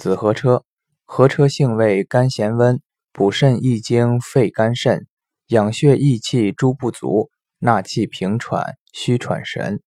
子和车，和车性味甘咸温，补肾益精，肺肝肾，养血益气诸不足，纳气平喘，虚喘神。